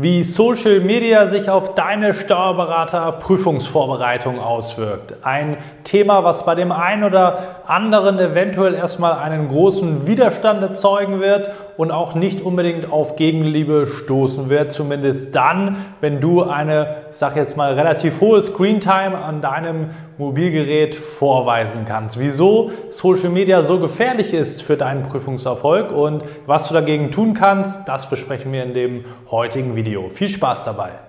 wie Social Media sich auf deine Steuerberater-Prüfungsvorbereitung auswirkt. Ein Thema, was bei dem einen oder anderen eventuell erstmal einen großen Widerstand erzeugen wird und auch nicht unbedingt auf Gegenliebe stoßen wird, zumindest dann, wenn du eine, sag jetzt mal, relativ hohe Screentime an deinem Mobilgerät vorweisen kannst. Wieso Social Media so gefährlich ist für deinen Prüfungserfolg und was du dagegen tun kannst, das besprechen wir in dem heutigen Video. Viel Spaß dabei!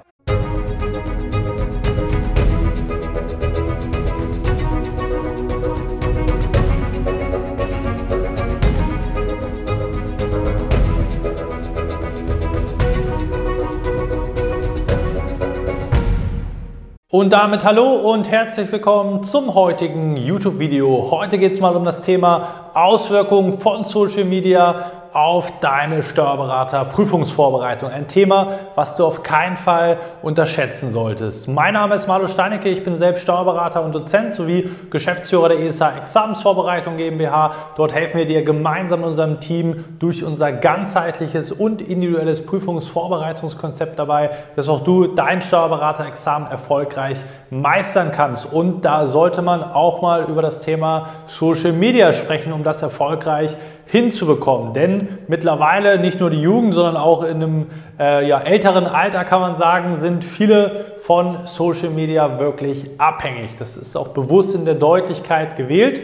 Und damit hallo und herzlich willkommen zum heutigen YouTube-Video. Heute geht es mal um das Thema Auswirkungen von Social Media auf deine Steuerberater-Prüfungsvorbereitung. Ein Thema, was du auf keinen Fall unterschätzen solltest. Mein Name ist Marlo Steinecke, ich bin selbst Steuerberater und Dozent sowie Geschäftsführer der ESA Examensvorbereitung GmbH. Dort helfen wir dir gemeinsam mit unserem Team durch unser ganzheitliches und individuelles Prüfungsvorbereitungskonzept dabei, dass auch du dein Steuerberater-Examen erfolgreich meistern kannst. Und da sollte man auch mal über das Thema Social Media sprechen, um das erfolgreich hinzubekommen. Denn mittlerweile nicht nur die Jugend, sondern auch in einem äh, ja, älteren Alter kann man sagen, sind viele von Social Media wirklich abhängig. Das ist auch bewusst in der Deutlichkeit gewählt.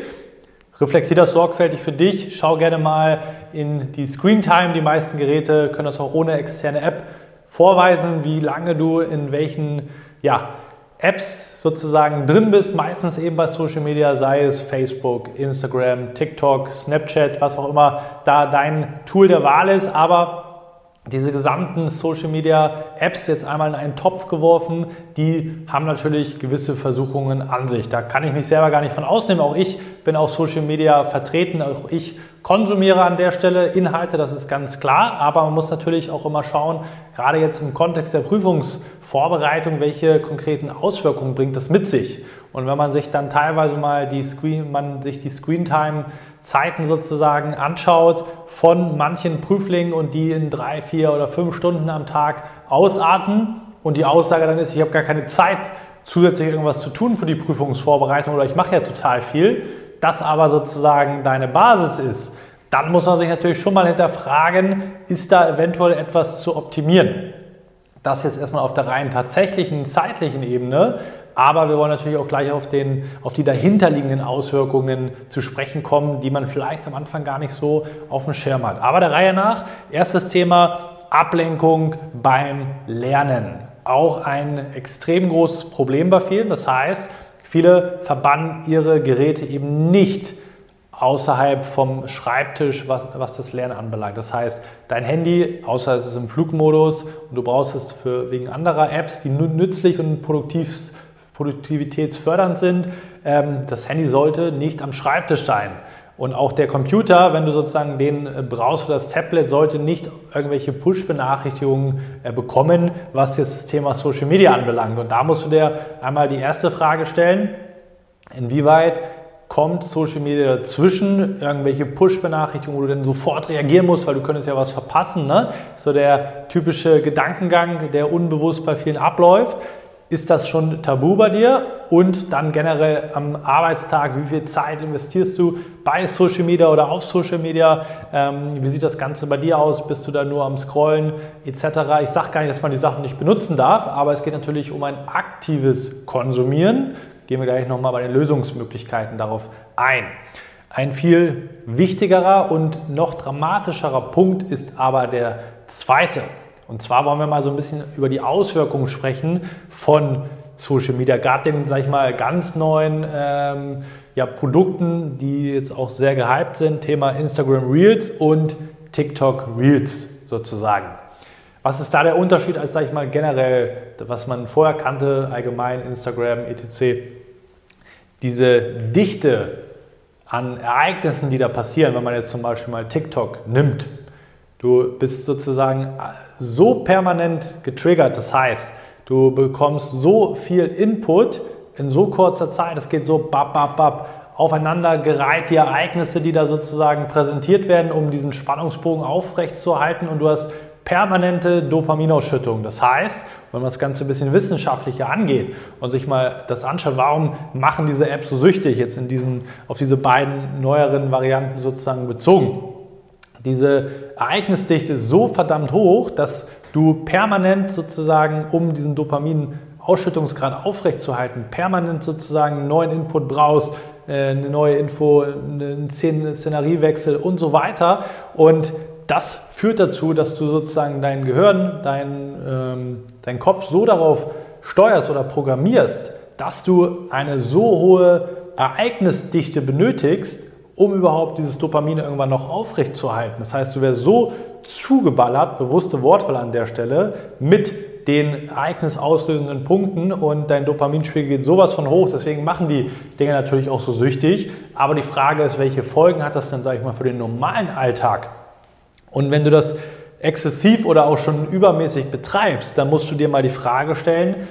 Reflektier das sorgfältig für dich. Schau gerne mal in die Screen Time. Die meisten Geräte können das auch ohne externe App vorweisen, wie lange du in welchen ja, Apps sozusagen drin bist, meistens eben bei Social Media, sei es Facebook, Instagram, TikTok, Snapchat, was auch immer da dein Tool der Wahl ist, aber diese gesamten Social Media Apps jetzt einmal in einen Topf geworfen, die haben natürlich gewisse Versuchungen an sich. Da kann ich mich selber gar nicht von ausnehmen. Auch ich bin auf Social Media vertreten, auch ich konsumiere an der Stelle Inhalte, das ist ganz klar, aber man muss natürlich auch immer schauen, gerade jetzt im Kontext der Prüfungsvorbereitung, welche konkreten Auswirkungen bringt das mit sich. Und wenn man sich dann teilweise mal die Screen, man sich die Screentime Zeiten sozusagen anschaut von manchen Prüflingen und die in drei, vier oder fünf Stunden am Tag ausarten und die Aussage dann ist, ich habe gar keine Zeit, zusätzlich irgendwas zu tun für die Prüfungsvorbereitung oder ich mache ja total viel, das aber sozusagen deine Basis ist, dann muss man sich natürlich schon mal hinterfragen, ist da eventuell etwas zu optimieren. Das jetzt erstmal auf der rein tatsächlichen zeitlichen Ebene, aber wir wollen natürlich auch gleich auf, den, auf die dahinterliegenden Auswirkungen zu sprechen kommen, die man vielleicht am Anfang gar nicht so auf dem Schirm hat. Aber der Reihe nach, erstes Thema Ablenkung beim Lernen. Auch ein extrem großes Problem bei vielen. Das heißt, viele verbannen ihre Geräte eben nicht außerhalb vom Schreibtisch, was, was, das Lernen anbelangt. Das heißt, dein Handy, außer es ist im Flugmodus und du brauchst es für, wegen anderer Apps, die nützlich und produktiv produktivitätsfördernd sind. Ähm, das Handy sollte nicht am Schreibtisch sein. Und auch der Computer, wenn du sozusagen den äh, brauchst oder das Tablet, sollte nicht irgendwelche Push-Benachrichtigungen äh, bekommen, was jetzt das Thema Social Media anbelangt. Und da musst du dir einmal die erste Frage stellen, inwieweit kommt Social Media dazwischen, irgendwelche Push-Benachrichtigungen, wo du dann sofort reagieren musst, weil du könntest ja was verpassen. Ne? So der typische Gedankengang, der unbewusst bei vielen abläuft. Ist das schon tabu bei dir? Und dann generell am Arbeitstag, wie viel Zeit investierst du bei Social Media oder auf Social Media? Ähm, wie sieht das Ganze bei dir aus? Bist du da nur am Scrollen etc.? Ich sage gar nicht, dass man die Sachen nicht benutzen darf, aber es geht natürlich um ein aktives Konsumieren. Gehen wir gleich nochmal bei den Lösungsmöglichkeiten darauf ein. Ein viel wichtigerer und noch dramatischerer Punkt ist aber der zweite. Und zwar wollen wir mal so ein bisschen über die Auswirkungen sprechen von Social Media, gerade den, sag ich mal, ganz neuen ähm, ja, Produkten, die jetzt auch sehr gehypt sind, Thema Instagram Reels und TikTok Reels sozusagen. Was ist da der Unterschied als, sag ich mal, generell, was man vorher kannte, allgemein Instagram, etc.? Diese Dichte an Ereignissen, die da passieren, wenn man jetzt zum Beispiel mal TikTok nimmt, Du bist sozusagen so permanent getriggert. Das heißt, du bekommst so viel Input in so kurzer Zeit. Es geht so bap, bap, bap aufeinander gereiht die Ereignisse, die da sozusagen präsentiert werden, um diesen Spannungsbogen aufrechtzuerhalten. Und du hast permanente Dopaminausschüttung. Das heißt, wenn man das Ganze ein bisschen wissenschaftlicher angeht und sich mal das anschaut, warum machen diese Apps so süchtig, jetzt in diesen, auf diese beiden neueren Varianten sozusagen bezogen. Diese Ereignisdichte ist so verdammt hoch, dass du permanent sozusagen, um diesen Dopamin-Ausschüttungsgrad aufrechtzuerhalten, permanent sozusagen einen neuen Input brauchst, äh, eine neue Info, einen Szeneriewechsel und so weiter. Und das führt dazu, dass du sozusagen dein Gehirn, dein, ähm, dein Kopf so darauf steuerst oder programmierst, dass du eine so hohe Ereignisdichte benötigst, um überhaupt dieses Dopamin irgendwann noch aufrechtzuerhalten. Das heißt, du wärst so zugeballert, bewusste Wortwahl an der Stelle, mit den ereignisauslösenden Punkten und dein Dopaminspiegel geht sowas von hoch. Deswegen machen die Dinge natürlich auch so süchtig. Aber die Frage ist, welche Folgen hat das denn, sage ich mal, für den normalen Alltag? Und wenn du das exzessiv oder auch schon übermäßig betreibst, dann musst du dir mal die Frage stellen,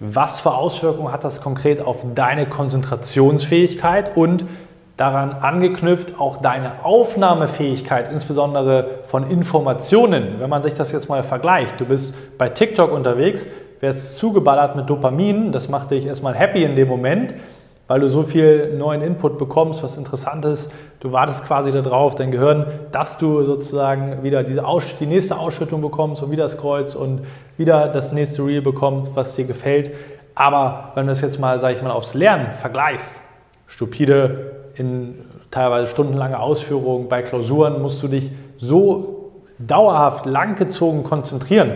was für Auswirkungen hat das konkret auf deine Konzentrationsfähigkeit und daran angeknüpft auch deine Aufnahmefähigkeit, insbesondere von Informationen. Wenn man sich das jetzt mal vergleicht, du bist bei TikTok unterwegs, wärst zugeballert mit Dopamin, das macht dich erstmal happy in dem Moment, weil du so viel neuen Input bekommst, was interessant ist. Du wartest quasi darauf, dein Gehirn, dass du sozusagen wieder diese die nächste Ausschüttung bekommst und wieder scrollst und wieder das nächste Reel bekommst, was dir gefällt. Aber wenn du es jetzt mal, sage ich mal, aufs Lernen vergleichst, stupide in teilweise stundenlange Ausführungen bei Klausuren, musst du dich so dauerhaft langgezogen konzentrieren,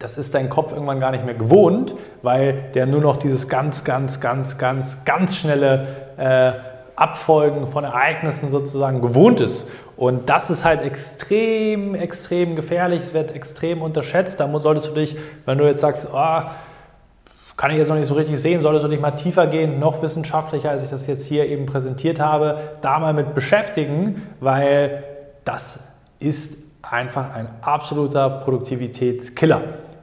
das ist dein Kopf irgendwann gar nicht mehr gewohnt, weil der nur noch dieses ganz, ganz, ganz, ganz, ganz schnelle äh, Abfolgen von Ereignissen sozusagen gewohnt ist. Und das ist halt extrem, extrem gefährlich. Es wird extrem unterschätzt. Da solltest du dich, wenn du jetzt sagst, oh, kann ich jetzt noch nicht so richtig sehen, solltest du dich mal tiefer gehen, noch wissenschaftlicher, als ich das jetzt hier eben präsentiert habe, da mal mit beschäftigen, weil das ist einfach ein absoluter Produktivitätskiller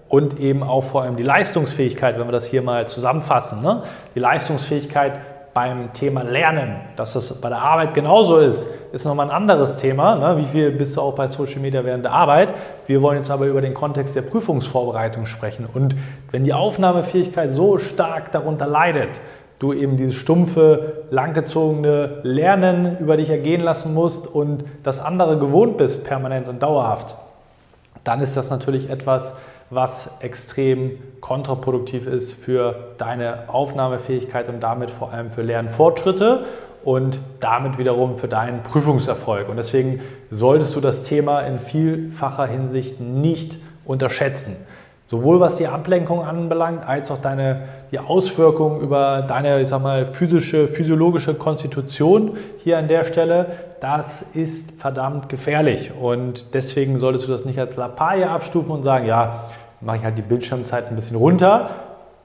und eben auch vor allem die Leistungsfähigkeit, wenn wir das hier mal zusammenfassen. Ne? Die Leistungsfähigkeit beim Thema Lernen, dass das bei der Arbeit genauso ist, ist nochmal ein anderes Thema. Ne? Wie viel bist du auch bei Social Media während der Arbeit? Wir wollen jetzt aber über den Kontext der Prüfungsvorbereitung sprechen. Und wenn die Aufnahmefähigkeit so stark darunter leidet, du eben dieses stumpfe, langgezogene Lernen über dich ergehen lassen musst und das andere gewohnt bist, permanent und dauerhaft, dann ist das natürlich etwas, was extrem kontraproduktiv ist für deine Aufnahmefähigkeit und damit vor allem für Lernfortschritte und damit wiederum für deinen Prüfungserfolg. Und deswegen solltest du das Thema in vielfacher Hinsicht nicht unterschätzen. Sowohl was die Ablenkung anbelangt, als auch deine, die Auswirkungen über deine, ich sag mal, physische, physiologische Konstitution hier an der Stelle, das ist verdammt gefährlich. Und deswegen solltest du das nicht als Lappalie abstufen und sagen, ja, mache ich halt die Bildschirmzeit ein bisschen runter.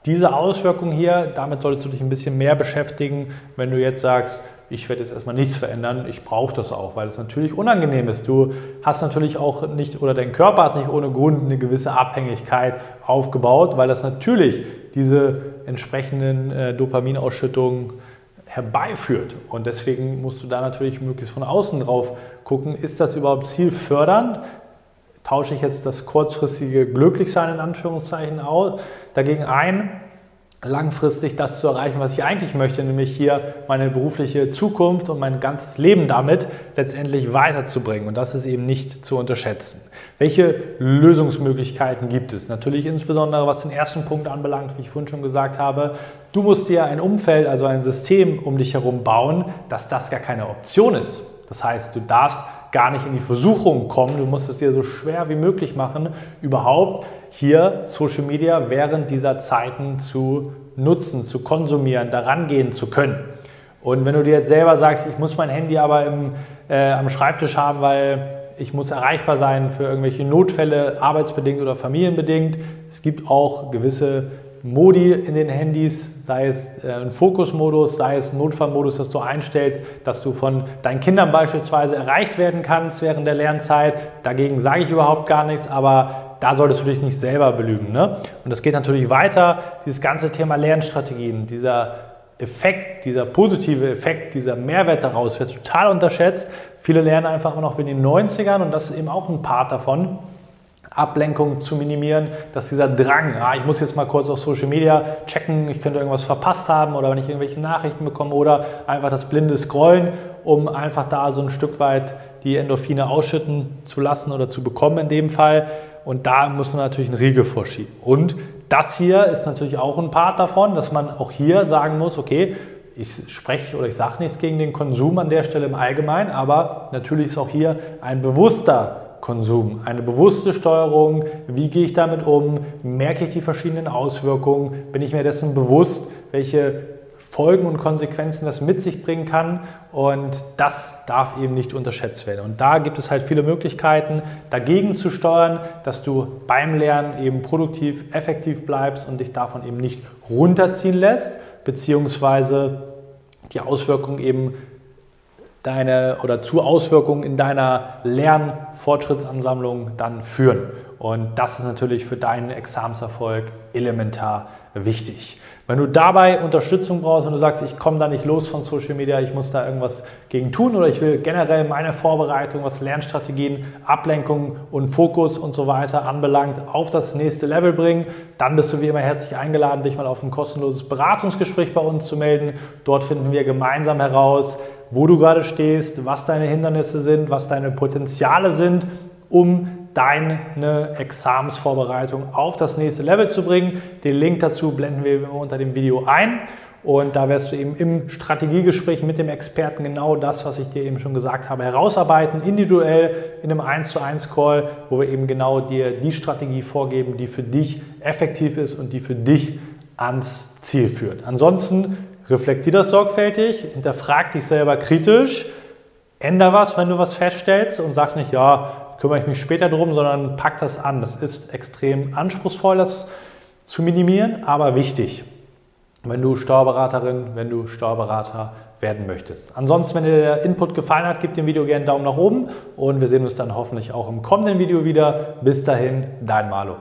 Diese Auswirkung hier, damit solltest du dich ein bisschen mehr beschäftigen, wenn du jetzt sagst, ich werde jetzt erstmal nichts verändern, ich brauche das auch, weil es natürlich unangenehm ist. Du hast natürlich auch nicht, oder dein Körper hat nicht ohne Grund eine gewisse Abhängigkeit aufgebaut, weil das natürlich diese entsprechenden äh, Dopaminausschüttungen herbeiführt. Und deswegen musst du da natürlich möglichst von außen drauf gucken, ist das überhaupt zielfördernd? Tausche ich jetzt das kurzfristige Glücklichsein in Anführungszeichen dagegen ein? Langfristig das zu erreichen, was ich eigentlich möchte, nämlich hier meine berufliche Zukunft und mein ganzes Leben damit letztendlich weiterzubringen. Und das ist eben nicht zu unterschätzen. Welche Lösungsmöglichkeiten gibt es? Natürlich insbesondere, was den ersten Punkt anbelangt, wie ich vorhin schon gesagt habe. Du musst dir ein Umfeld, also ein System um dich herum bauen, dass das gar keine Option ist. Das heißt, du darfst gar nicht in die Versuchung kommen, du musst es dir so schwer wie möglich machen, überhaupt hier Social Media während dieser Zeiten zu nutzen, zu konsumieren, daran gehen zu können. Und wenn du dir jetzt selber sagst, ich muss mein Handy aber im, äh, am Schreibtisch haben, weil ich muss erreichbar sein für irgendwelche Notfälle, arbeitsbedingt oder familienbedingt. Es gibt auch gewisse Modi in den Handys, sei es äh, ein Fokusmodus, sei es ein Notfallmodus, dass du einstellst, dass du von deinen Kindern beispielsweise erreicht werden kannst während der Lernzeit. Dagegen sage ich überhaupt gar nichts, aber da solltest du dich nicht selber belügen. Ne? Und das geht natürlich weiter, dieses ganze Thema Lernstrategien, dieser Effekt, dieser positive Effekt, dieser Mehrwert daraus wird total unterschätzt. Viele lernen einfach noch in den 90ern und das ist eben auch ein Part davon. Ablenkung zu minimieren, dass dieser Drang, ah, ich muss jetzt mal kurz auf Social Media checken, ich könnte irgendwas verpasst haben oder wenn ich irgendwelche Nachrichten bekomme oder einfach das blinde Scrollen, um einfach da so ein Stück weit die Endorphine ausschütten zu lassen oder zu bekommen in dem Fall. Und da muss man natürlich einen Riegel vorschieben. Und das hier ist natürlich auch ein Part davon, dass man auch hier sagen muss, okay, ich spreche oder ich sage nichts gegen den Konsum an der Stelle im Allgemeinen, aber natürlich ist auch hier ein bewusster Konsum, eine bewusste Steuerung, wie gehe ich damit um, merke ich die verschiedenen Auswirkungen, bin ich mir dessen bewusst, welche Folgen und Konsequenzen das mit sich bringen kann und das darf eben nicht unterschätzt werden. Und da gibt es halt viele Möglichkeiten, dagegen zu steuern, dass du beim Lernen eben produktiv, effektiv bleibst und dich davon eben nicht runterziehen lässt, beziehungsweise die Auswirkungen eben deine oder zu Auswirkungen in deiner Lernfortschrittsansammlung dann führen. Und das ist natürlich für deinen Examenserfolg elementar wichtig. Wenn du dabei Unterstützung brauchst und du sagst, ich komme da nicht los von Social Media, ich muss da irgendwas gegen tun oder ich will generell meine Vorbereitung, was Lernstrategien, Ablenkung und Fokus und so weiter anbelangt, auf das nächste Level bringen, dann bist du wie immer herzlich eingeladen, dich mal auf ein kostenloses Beratungsgespräch bei uns zu melden. Dort finden wir gemeinsam heraus, wo du gerade stehst, was deine Hindernisse sind, was deine Potenziale sind, um deine Examensvorbereitung auf das nächste Level zu bringen. Den Link dazu blenden wir unter dem Video ein. Und da wirst du eben im Strategiegespräch mit dem Experten genau das, was ich dir eben schon gesagt habe, herausarbeiten, individuell in einem 1 zu 1 Call, wo wir eben genau dir die Strategie vorgeben, die für dich effektiv ist und die für dich ans Ziel führt. Ansonsten reflektier das sorgfältig, hinterfrag dich selber kritisch, änder was, wenn du was feststellst und sag nicht, ja, kümmere ich mich später drum, sondern pack das an. Das ist extrem anspruchsvoll, das zu minimieren, aber wichtig, wenn du Steuerberaterin, wenn du Steuerberater werden möchtest. Ansonsten, wenn dir der Input gefallen hat, gib dem Video gerne einen Daumen nach oben und wir sehen uns dann hoffentlich auch im kommenden Video wieder. Bis dahin, dein Malo.